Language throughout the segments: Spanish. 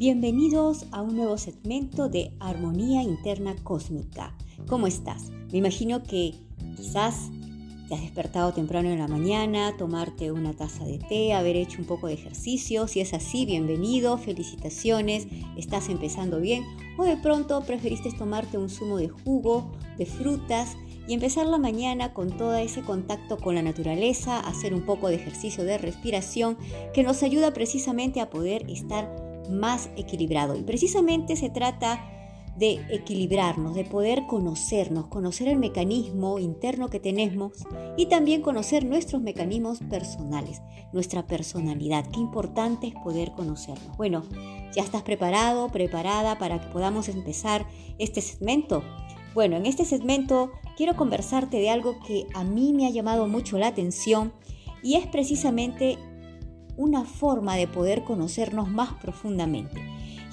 Bienvenidos a un nuevo segmento de Armonía Interna Cósmica. ¿Cómo estás? Me imagino que quizás te has despertado temprano en la mañana, tomarte una taza de té, haber hecho un poco de ejercicio. Si es así, bienvenido, felicitaciones, estás empezando bien. O de pronto preferiste tomarte un zumo de jugo, de frutas y empezar la mañana con todo ese contacto con la naturaleza, hacer un poco de ejercicio de respiración que nos ayuda precisamente a poder estar más equilibrado. Y precisamente se trata de equilibrarnos, de poder conocernos, conocer el mecanismo interno que tenemos y también conocer nuestros mecanismos personales, nuestra personalidad. Qué importante es poder conocernos. Bueno, ¿ya estás preparado, preparada para que podamos empezar este segmento? Bueno, en este segmento quiero conversarte de algo que a mí me ha llamado mucho la atención y es precisamente una forma de poder conocernos más profundamente.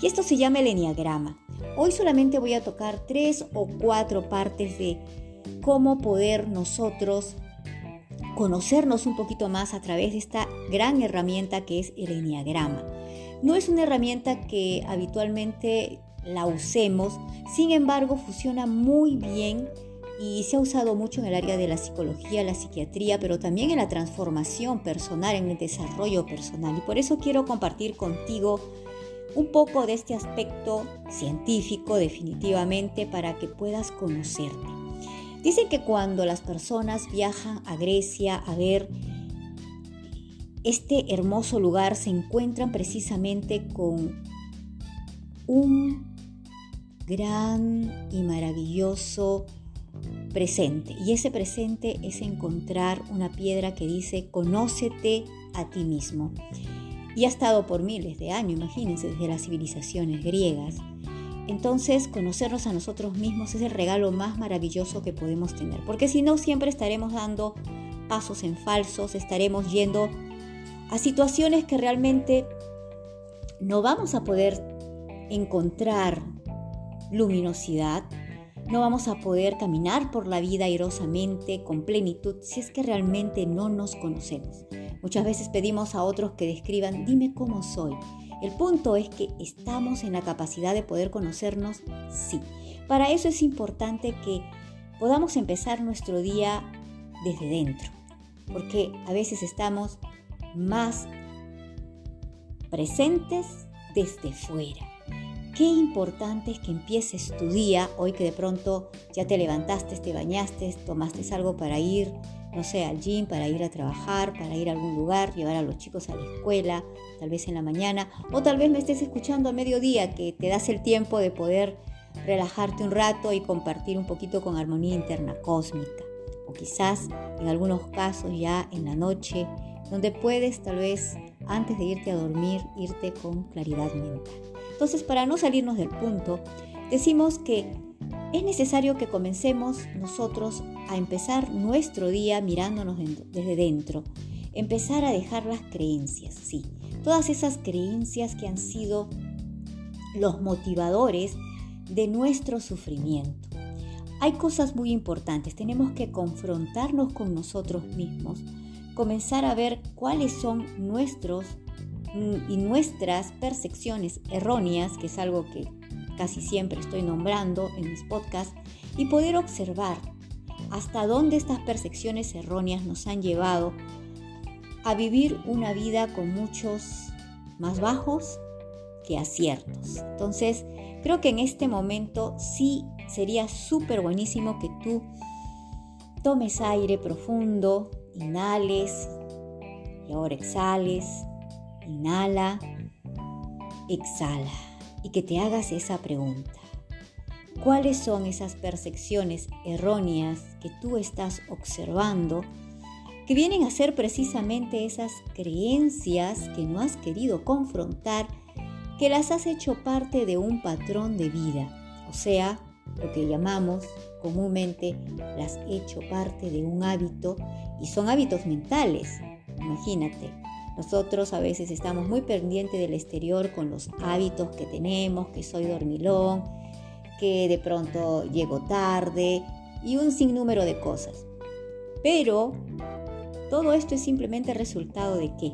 Y esto se llama el enneagrama. Hoy solamente voy a tocar tres o cuatro partes de cómo poder nosotros conocernos un poquito más a través de esta gran herramienta que es el enneagrama. No es una herramienta que habitualmente la usemos, sin embargo funciona muy bien y se ha usado mucho en el área de la psicología, la psiquiatría, pero también en la transformación personal, en el desarrollo personal. Y por eso quiero compartir contigo un poco de este aspecto científico definitivamente para que puedas conocerte. Dicen que cuando las personas viajan a Grecia a ver este hermoso lugar, se encuentran precisamente con un gran y maravilloso presente. Y ese presente es encontrar una piedra que dice, conócete a ti mismo y ha estado por miles de años, imagínense, desde las civilizaciones griegas. Entonces, conocernos a nosotros mismos es el regalo más maravilloso que podemos tener, porque si no, siempre estaremos dando pasos en falsos, estaremos yendo a situaciones que realmente no vamos a poder encontrar luminosidad, no vamos a poder caminar por la vida airosamente, con plenitud, si es que realmente no nos conocemos. Muchas veces pedimos a otros que describan, dime cómo soy. El punto es que estamos en la capacidad de poder conocernos, sí. Para eso es importante que podamos empezar nuestro día desde dentro, porque a veces estamos más presentes desde fuera. Qué importante es que empieces tu día, hoy que de pronto ya te levantaste, te bañaste, tomaste algo para ir no sé, al gym, para ir a trabajar, para ir a algún lugar, llevar a los chicos a la escuela, tal vez en la mañana, o tal vez me estés escuchando a mediodía, que te das el tiempo de poder relajarte un rato y compartir un poquito con armonía interna cósmica. O quizás en algunos casos ya en la noche, donde puedes tal vez antes de irte a dormir, irte con claridad mental. Entonces, para no salirnos del punto, decimos que es necesario que comencemos nosotros a empezar nuestro día mirándonos desde dentro, empezar a dejar las creencias, sí, todas esas creencias que han sido los motivadores de nuestro sufrimiento. Hay cosas muy importantes, tenemos que confrontarnos con nosotros mismos, comenzar a ver cuáles son nuestros y nuestras percepciones erróneas, que es algo que casi siempre estoy nombrando en mis podcasts, y poder observar hasta dónde estas percepciones erróneas nos han llevado a vivir una vida con muchos más bajos que aciertos. Entonces, creo que en este momento sí sería súper buenísimo que tú tomes aire profundo, inhales y ahora exhales, inhala, exhala y que te hagas esa pregunta. ¿Cuáles son esas percepciones erróneas que tú estás observando que vienen a ser precisamente esas creencias que no has querido confrontar, que las has hecho parte de un patrón de vida, o sea, lo que llamamos comúnmente las he hecho parte de un hábito y son hábitos mentales. Imagínate, nosotros a veces estamos muy pendientes del exterior con los hábitos que tenemos, que soy dormilón, que de pronto llego tarde y un sinnúmero de cosas. Pero todo esto es simplemente resultado de qué?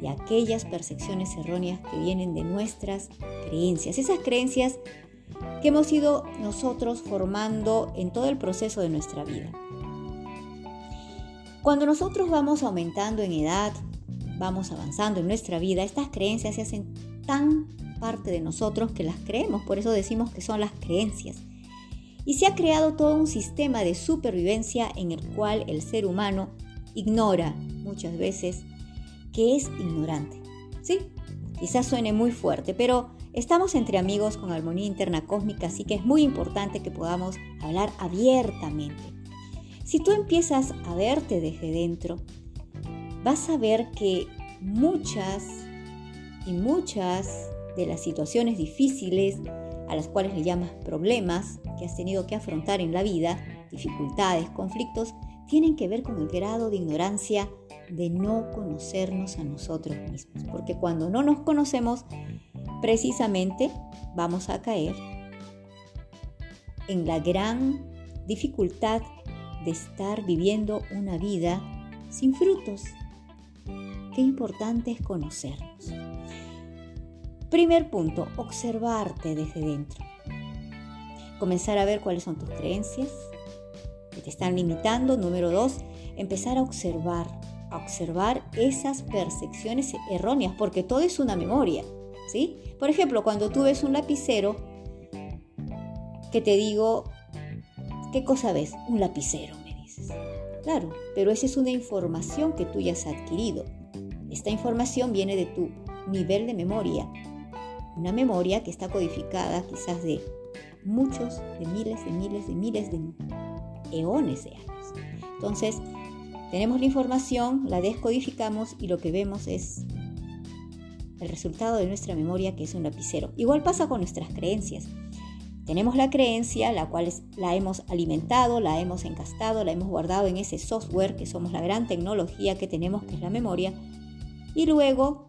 de aquellas percepciones erróneas que vienen de nuestras creencias, esas creencias que hemos ido nosotros formando en todo el proceso de nuestra vida. Cuando nosotros vamos aumentando en edad, vamos avanzando en nuestra vida, estas creencias se hacen tan parte de nosotros que las creemos, por eso decimos que son las creencias. Y se ha creado todo un sistema de supervivencia en el cual el ser humano ignora muchas veces que es ignorante. Sí, quizás suene muy fuerte, pero estamos entre amigos con armonía interna cósmica, así que es muy importante que podamos hablar abiertamente. Si tú empiezas a verte desde dentro, vas a ver que muchas y muchas de las situaciones difíciles a las cuales le llamas problemas que has tenido que afrontar en la vida, dificultades, conflictos, tienen que ver con el grado de ignorancia de no conocernos a nosotros mismos. Porque cuando no nos conocemos, precisamente vamos a caer en la gran dificultad de estar viviendo una vida sin frutos. Qué importante es conocernos. Primer punto, observarte desde dentro. Comenzar a ver cuáles son tus creencias que te están limitando. Número dos, empezar a observar, a observar esas percepciones erróneas, porque todo es una memoria, ¿sí? Por ejemplo, cuando tú ves un lapicero, que te digo, ¿qué cosa ves? Un lapicero, me dices. Claro, pero esa es una información que tú ya has adquirido. Esta información viene de tu nivel de memoria, una memoria que está codificada quizás de muchos, de miles, de miles, de miles de eones de años. Entonces, tenemos la información, la descodificamos y lo que vemos es el resultado de nuestra memoria que es un lapicero. Igual pasa con nuestras creencias. Tenemos la creencia, la cual la hemos alimentado, la hemos encastado, la hemos guardado en ese software que somos la gran tecnología que tenemos, que es la memoria. Y luego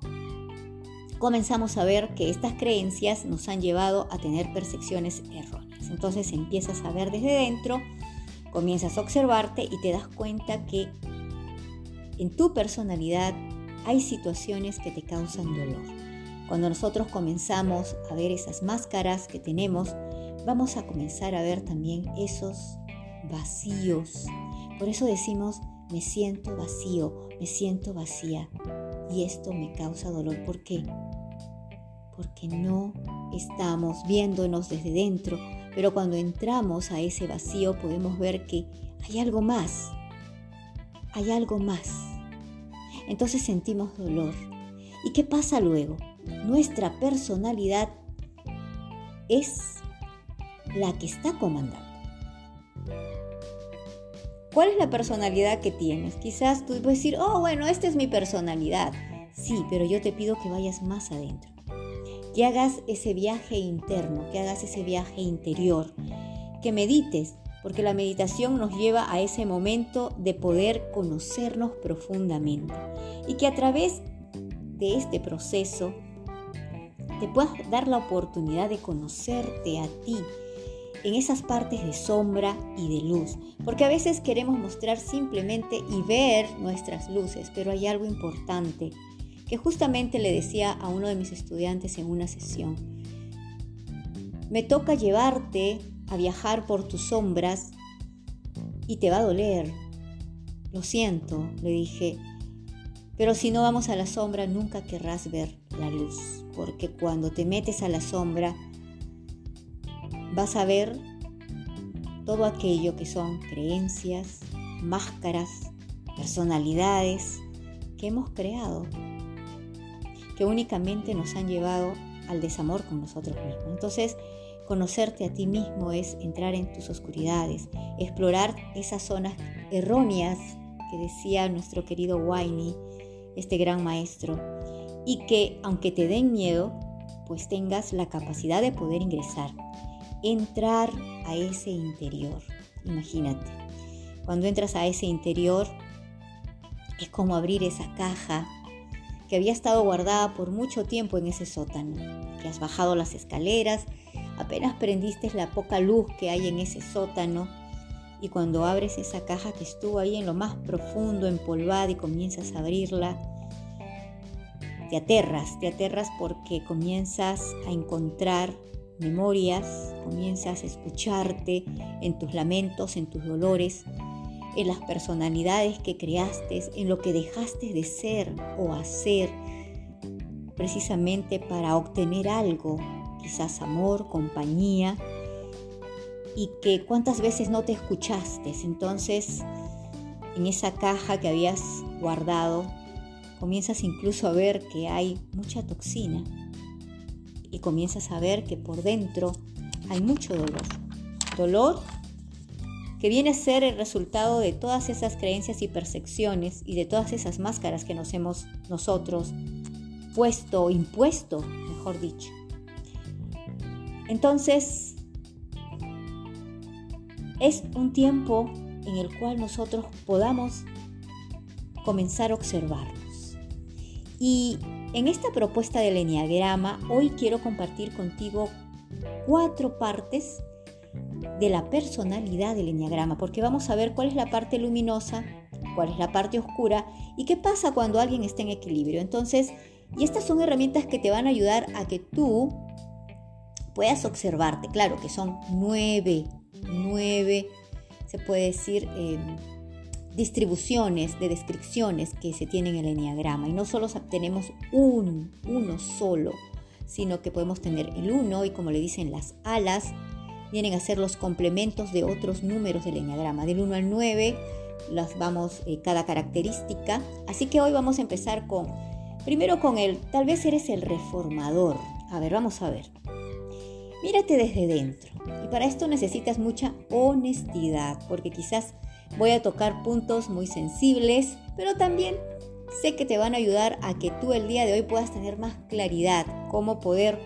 comenzamos a ver que estas creencias nos han llevado a tener percepciones erróneas. Entonces empiezas a ver desde dentro, comienzas a observarte y te das cuenta que en tu personalidad hay situaciones que te causan dolor. Cuando nosotros comenzamos a ver esas máscaras que tenemos, vamos a comenzar a ver también esos vacíos. Por eso decimos, me siento vacío, me siento vacía. Y esto me causa dolor. ¿Por qué? Porque no estamos viéndonos desde dentro, pero cuando entramos a ese vacío podemos ver que hay algo más. Hay algo más. Entonces sentimos dolor. ¿Y qué pasa luego? Nuestra personalidad es la que está comandando. ¿Cuál es la personalidad que tienes? Quizás tú puedes decir, oh, bueno, esta es mi personalidad. Sí, pero yo te pido que vayas más adentro, que hagas ese viaje interno, que hagas ese viaje interior, que medites, porque la meditación nos lleva a ese momento de poder conocernos profundamente y que a través de este proceso te puedas dar la oportunidad de conocerte a ti, en esas partes de sombra y de luz, porque a veces queremos mostrar simplemente y ver nuestras luces, pero hay algo importante que justamente le decía a uno de mis estudiantes en una sesión. Me toca llevarte a viajar por tus sombras y te va a doler. Lo siento, le dije, pero si no vamos a la sombra nunca querrás ver la luz, porque cuando te metes a la sombra, vas a ver todo aquello que son creencias, máscaras, personalidades que hemos creado, que únicamente nos han llevado al desamor con nosotros mismos. Entonces, conocerte a ti mismo es entrar en tus oscuridades, explorar esas zonas erróneas que decía nuestro querido Winey, este gran maestro, y que aunque te den miedo, pues tengas la capacidad de poder ingresar entrar a ese interior. Imagínate, cuando entras a ese interior es como abrir esa caja que había estado guardada por mucho tiempo en ese sótano, que has bajado las escaleras, apenas prendiste la poca luz que hay en ese sótano y cuando abres esa caja que estuvo ahí en lo más profundo, empolvada y comienzas a abrirla, te aterras, te aterras porque comienzas a encontrar memorias, comienzas a escucharte en tus lamentos, en tus dolores, en las personalidades que creaste, en lo que dejaste de ser o hacer precisamente para obtener algo, quizás amor, compañía, y que cuántas veces no te escuchaste. Entonces, en esa caja que habías guardado, comienzas incluso a ver que hay mucha toxina y comienzas a ver que por dentro hay mucho dolor. Dolor que viene a ser el resultado de todas esas creencias y percepciones y de todas esas máscaras que nos hemos nosotros puesto, impuesto, mejor dicho. Entonces, es un tiempo en el cual nosotros podamos comenzar a observarnos. Y en esta propuesta del Enneagrama, hoy quiero compartir contigo cuatro partes de la personalidad del Enneagrama, porque vamos a ver cuál es la parte luminosa, cuál es la parte oscura y qué pasa cuando alguien está en equilibrio. Entonces, y estas son herramientas que te van a ayudar a que tú puedas observarte. Claro que son nueve, nueve, se puede decir, em, distribuciones de descripciones que se tienen en el enneagrama. Y no solo tenemos un, uno solo, sino que podemos tener el uno y como le dicen las alas, vienen a ser los complementos de otros números del enneagrama. Del 1 al 9 las vamos eh, cada característica. Así que hoy vamos a empezar con Primero con él, tal vez eres el reformador. A ver, vamos a ver. Mírate desde dentro. Y para esto necesitas mucha honestidad, porque quizás voy a tocar puntos muy sensibles, pero también sé que te van a ayudar a que tú el día de hoy puedas tener más claridad, cómo poder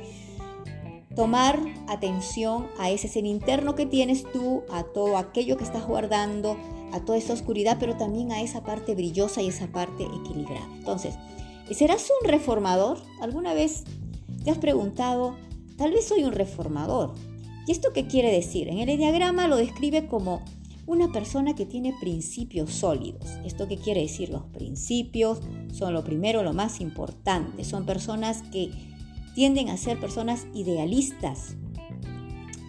tomar atención a ese ser interno que tienes tú, a todo aquello que estás guardando, a toda esa oscuridad, pero también a esa parte brillosa y esa parte equilibrada. Entonces, ¿Y serás un reformador? ¿Alguna vez te has preguntado, tal vez soy un reformador? ¿Y esto qué quiere decir? En el diagrama lo describe como una persona que tiene principios sólidos. ¿Esto qué quiere decir? Los principios son lo primero, lo más importante. Son personas que tienden a ser personas idealistas.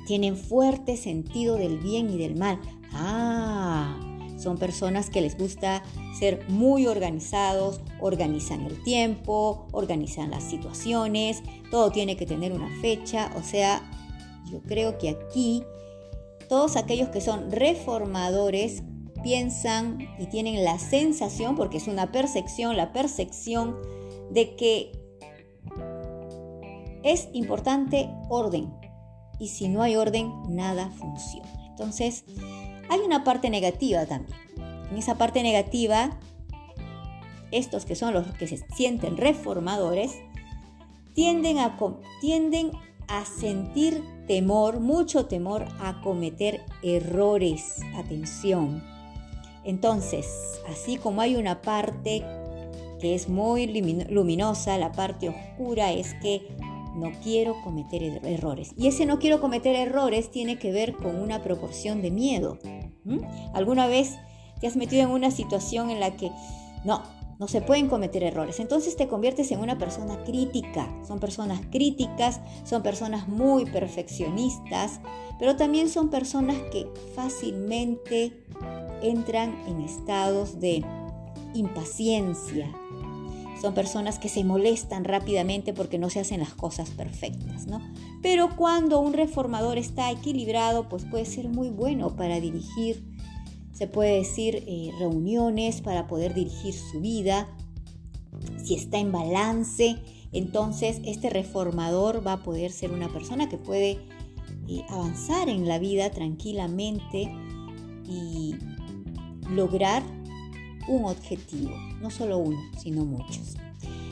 Tienen fuerte sentido del bien y del mal. Ah, son personas que les gusta ser muy organizados, organizan el tiempo, organizan las situaciones, todo tiene que tener una fecha, o sea, yo creo que aquí todos aquellos que son reformadores piensan y tienen la sensación, porque es una percepción, la percepción de que es importante orden y si no hay orden, nada funciona. Entonces, hay una parte negativa también. En esa parte negativa, estos que son los que se sienten reformadores, tienden a, tienden a sentir temor, mucho temor a cometer errores. Atención. Entonces, así como hay una parte que es muy luminosa, la parte oscura es que no quiero cometer er-, errores. Y ese no quiero cometer errores tiene que ver con una proporción de miedo. ¿Alguna vez te has metido en una situación en la que no, no se pueden cometer errores? Entonces te conviertes en una persona crítica. Son personas críticas, son personas muy perfeccionistas, pero también son personas que fácilmente entran en estados de impaciencia, son personas que se molestan rápidamente porque no se hacen las cosas perfectas, ¿no? Pero cuando un reformador está equilibrado, pues puede ser muy bueno para dirigir, se puede decir, eh, reuniones, para poder dirigir su vida. Si está en balance, entonces este reformador va a poder ser una persona que puede eh, avanzar en la vida tranquilamente y lograr un objetivo, no solo uno, sino muchos.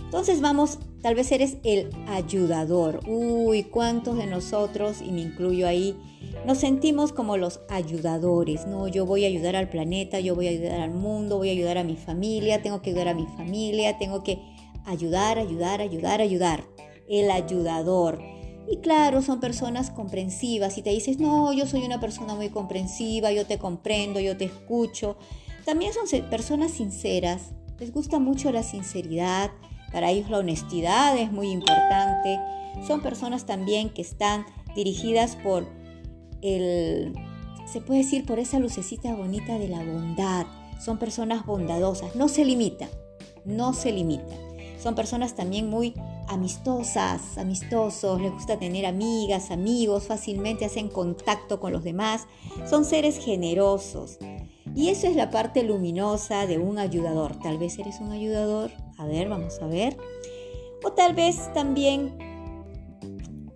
Entonces vamos, tal vez eres el ayudador. Uy, ¿cuántos de nosotros, y me incluyo ahí, nos sentimos como los ayudadores? No, yo voy a ayudar al planeta, yo voy a ayudar al mundo, voy a ayudar a mi familia, tengo que ayudar a mi familia, tengo que ayudar, ayudar, ayudar, ayudar. El ayudador. Y claro, son personas comprensivas. Y te dices, no, yo soy una persona muy comprensiva, yo te comprendo, yo te escucho. También son personas sinceras, les gusta mucho la sinceridad, Para ellos la honestidad es muy importante. Son personas también que están dirigidas por el, se puede decir, por esa lucecita bonita de la bondad. Son personas bondadosas, no se limitan, no se limitan. Son personas también muy amistosas, amistosos, les gusta tener amigas, amigos, fácilmente hacen contacto con los demás, son seres generosos. Y eso es la parte luminosa de un ayudador. Tal vez eres un ayudador, a ver, vamos a ver. O tal vez también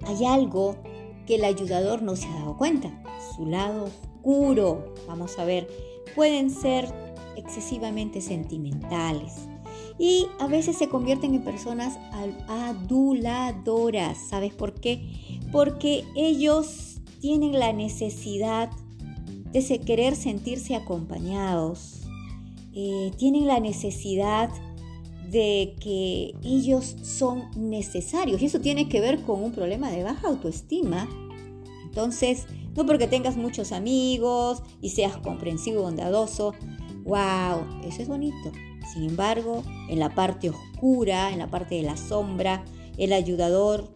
hay algo que el ayudador no se ha dado cuenta, su lado oscuro. Vamos a ver, pueden ser excesivamente sentimentales, y a veces se convierten en personas aduladoras. ¿Sabes por qué? Porque ellos tienen la necesidad de querer sentirse acompañados, eh, tienen la necesidad de que ellos son necesarios y eso tiene que ver con un problema de baja autoestima. Entonces, no porque tengas muchos amigos y seas comprensivo y bondadoso, wow, eso es bonito, sin embargo, en la parte oscura, en la parte de la sombra, el ayudador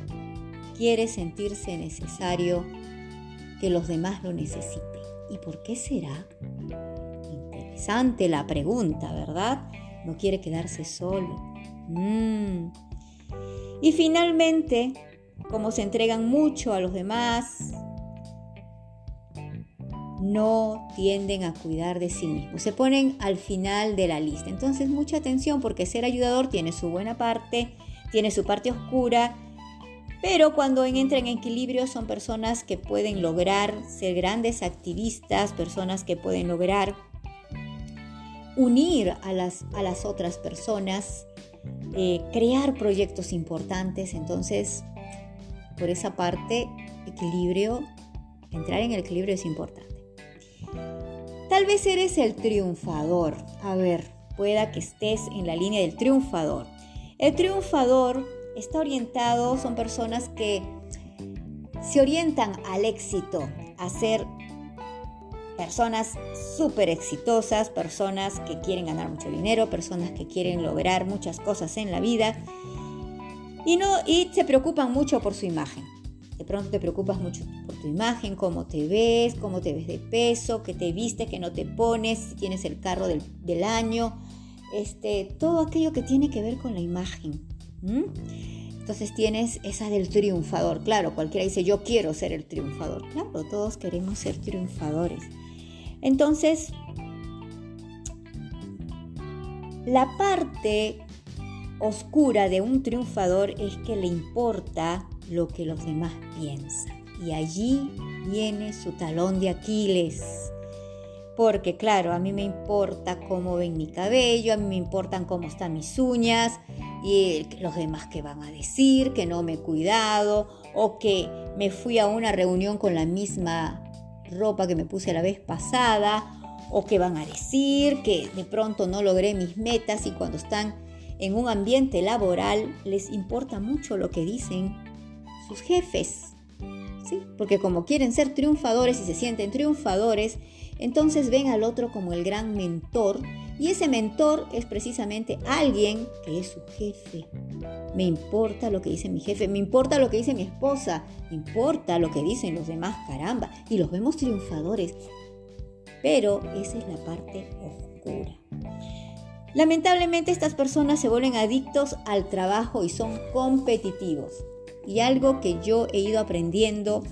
quiere sentirse necesario que los demás lo necesiten. ¿Y por qué será? Interesante la pregunta, ¿verdad? No quiere quedarse solo. Mm. Y finalmente, como se entregan mucho a los demás, no tienden a cuidar de sí mismos. Se ponen al final de la lista. Entonces, mucha atención porque ser ayudador tiene su buena parte, tiene su parte oscura, pero cuando entran en equilibrio son personas que pueden lograr ser grandes activistas, personas que pueden lograr unir a las, a las otras personas, eh, crear proyectos importantes. Entonces, por esa parte, equilibrio, entrar en el equilibrio es importante. Tal vez eres el triunfador. A ver, pueda que estés en la línea del triunfador. El triunfador está orientado, son personas que se orientan al éxito, a ser personas súper exitosas, personas que quieren ganar mucho dinero, personas que quieren lograr muchas cosas en la vida y, no, y se preocupan mucho por su imagen. De pronto te preocupas mucho por tu imagen, cómo te ves, cómo te ves de peso, qué te viste, qué no te pones, si tienes el carro del, año, este, todo aquello que tiene que ver con la imagen. Entonces tienes esa del triunfador. Claro, cualquiera dice yo quiero ser el triunfador. Claro, todos queremos ser triunfadores. Entonces, la parte oscura de un triunfador es que le importa lo que los demás piensan. Y allí viene su talón de Aquiles. Porque claro, a mí me importa cómo ven mi cabello, a mí me importan cómo están mis uñas y los demás que van a decir, que no me he cuidado o que me fui a una reunión con la misma ropa que me puse la vez pasada o que van a decir que de pronto no logré mis metas y cuando están en un ambiente laboral les importa mucho lo que dicen sus jefes. ¿sí? Porque como quieren ser triunfadores y se sienten triunfadores, entonces ven al otro como el gran mentor y ese mentor es precisamente alguien que es su jefe. Me importa lo que dice mi jefe, me importa lo que dice mi esposa, me importa lo que dicen los demás, caramba. Y los vemos triunfadores. Pero esa es la parte oscura. Lamentablemente estas personas se vuelven adictos al trabajo y son competitivos. Y algo que yo he ido aprendiendo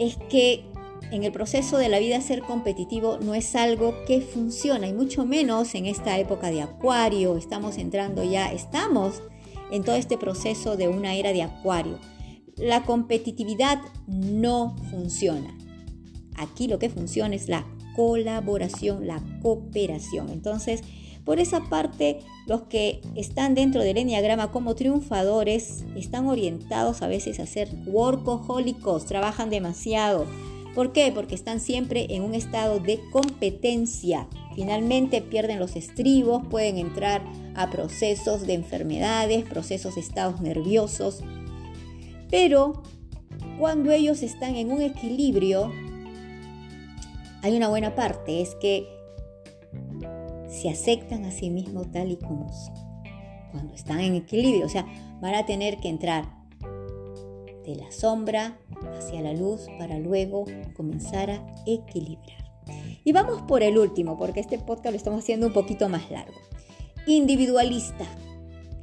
es que en el proceso de la vida ser competitivo no es algo que funciona y mucho menos en esta época de acuario. Estamos entrando ya, estamos en todo este proceso de una era de acuario. La competitividad no funciona. Aquí lo que funciona es la colaboración, la cooperación. Entonces, por esa parte, los que están dentro del enneagrama como triunfadores están orientados a veces a ser workahólicos, trabajan demasiado. ¿Por qué? Porque están siempre en un estado de competencia. Finalmente pierden los estribos, pueden entrar a procesos de enfermedades, procesos de estados nerviosos. Pero cuando ellos están en un equilibrio, hay una buena parte, es que se aceptan a sí mismos tal y como son. cuando están en equilibrio. O sea, van a tener que entrar de la sombra hacia la luz para luego comenzar a equilibrar. Y vamos por el último, porque este podcast lo estamos haciendo un poquito más largo. Individualista.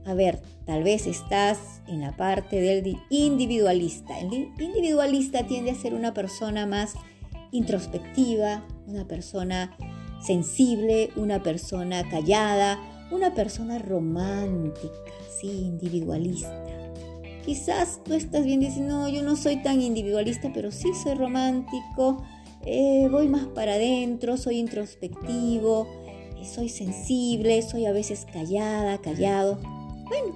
A ver, tal vez estás en la parte del individualista. El individualista tiende a ser una persona más introspectiva, una persona sensible, una persona callada, una persona romántica, sí, individualista. Quizás tú estás bien diciendo, no, yo no soy tan individualista, pero sí soy romántico, eh, voy más para adentro, soy introspectivo, eh, soy sensible, soy a veces callada, callado. Bueno,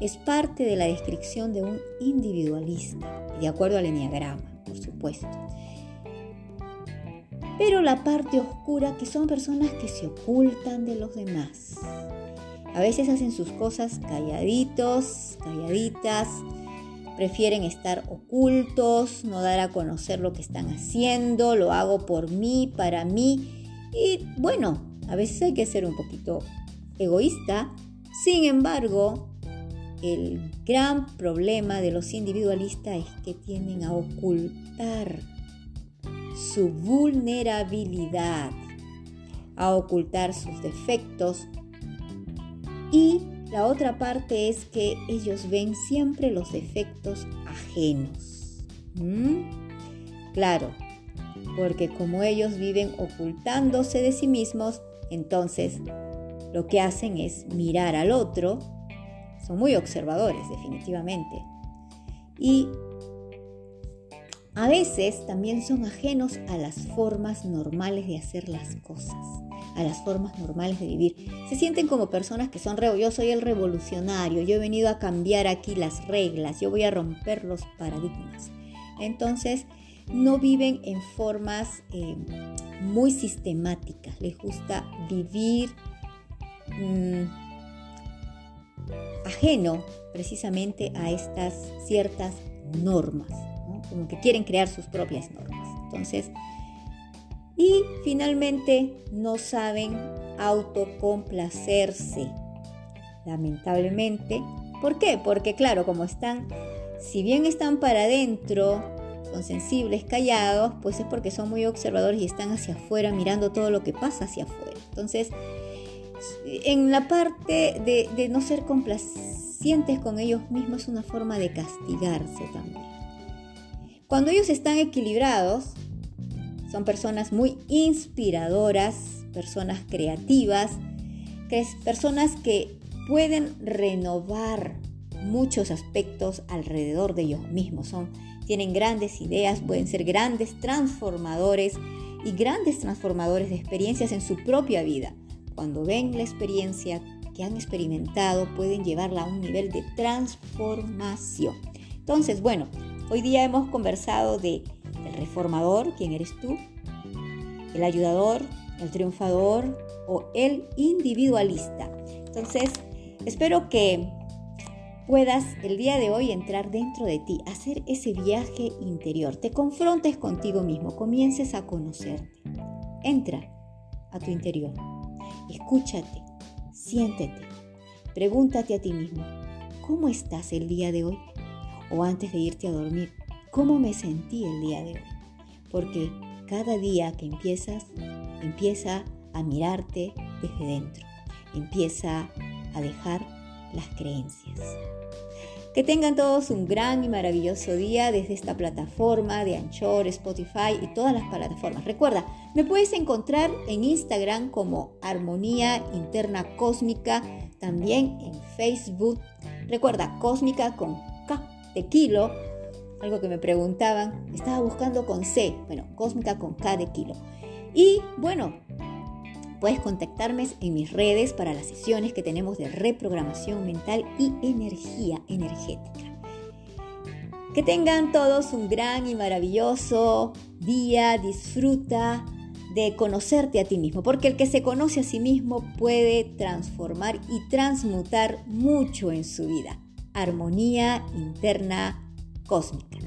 es parte de la descripción de un individualista, de acuerdo al enneagrama, por supuesto. Pero la parte oscura, que son personas que se ocultan de los demás. A veces hacen sus cosas calladitos, calladitas, prefieren estar ocultos, no dar a conocer lo que están haciendo, lo hago por mí, para mí. Y bueno, a veces hay que ser un poquito egoísta. Sin embargo, el gran problema de los individualistas es que tienden a ocultar su vulnerabilidad, a ocultar sus defectos y la otra parte es que ellos ven siempre los defectos ajenos. ¿Mm? Claro, porque como ellos viven ocultándose de sí mismos, entonces lo que hacen es mirar al otro. Son muy observadores, definitivamente. Y a veces también son ajenos a las formas normales de hacer las cosas a las formas normales de vivir. Se sienten como personas que son, yo soy el revolucionario, yo he venido a cambiar aquí las reglas, yo voy a romper los paradigmas. Entonces, no viven en formas eh, muy sistemáticas, les gusta vivir mm, ajeno precisamente a estas ciertas normas, como que quieren crear sus propias normas. Entonces, y finalmente no saben autocomplacerse. Lamentablemente. ¿Por qué? Porque claro, como están, si bien están para adentro, son sensibles, callados, pues es porque son muy observadores y están hacia afuera mirando todo lo que pasa hacia afuera. Entonces, en la parte de, de no ser complacientes con ellos mismos es una forma de castigarse también. Cuando ellos están equilibrados, son personas muy inspiradoras, personas creativas, personas que pueden renovar muchos aspectos alrededor de ellos mismos. Tienen grandes ideas, pueden ser grandes transformadores y grandes transformadores de experiencias en su propia vida. Cuando ven la experiencia que han experimentado, pueden llevarla a un nivel de transformación. Entonces, bueno, hoy día hemos conversado de el reformador, ¿quién eres tú? El ayudador, el triunfador o el individualista. Entonces, espero que puedas el día de hoy entrar dentro de ti, hacer ese viaje interior, te confrontes contigo mismo, comiences a conocerte. Entra a tu interior, escúchate, siéntete, pregúntate a ti mismo, ¿cómo estás el día de hoy? O antes de irte a dormir, cómo me sentí el día de hoy. Porque cada día que empiezas, empieza a mirarte desde dentro, empieza a dejar las creencias. Que tengan todos un gran y maravilloso día desde esta plataforma de Anchor, Spotify y todas las plataformas. Recuerda, me puedes encontrar en Instagram como Armonía Interna Cósmica, también en Facebook. Recuerda, Cósmica con K de kilo algo que me preguntaban, estaba buscando con C, bueno, cósmica con K de kilo. Y bueno, puedes contactarme en mis redes para las sesiones que tenemos de reprogramación mental y energía energética. Que tengan todos un gran y maravilloso día, disfruta de conocerte a ti mismo, porque el que se conoce a sí mismo puede transformar y transmutar mucho en su vida. Armonía interna cósmica.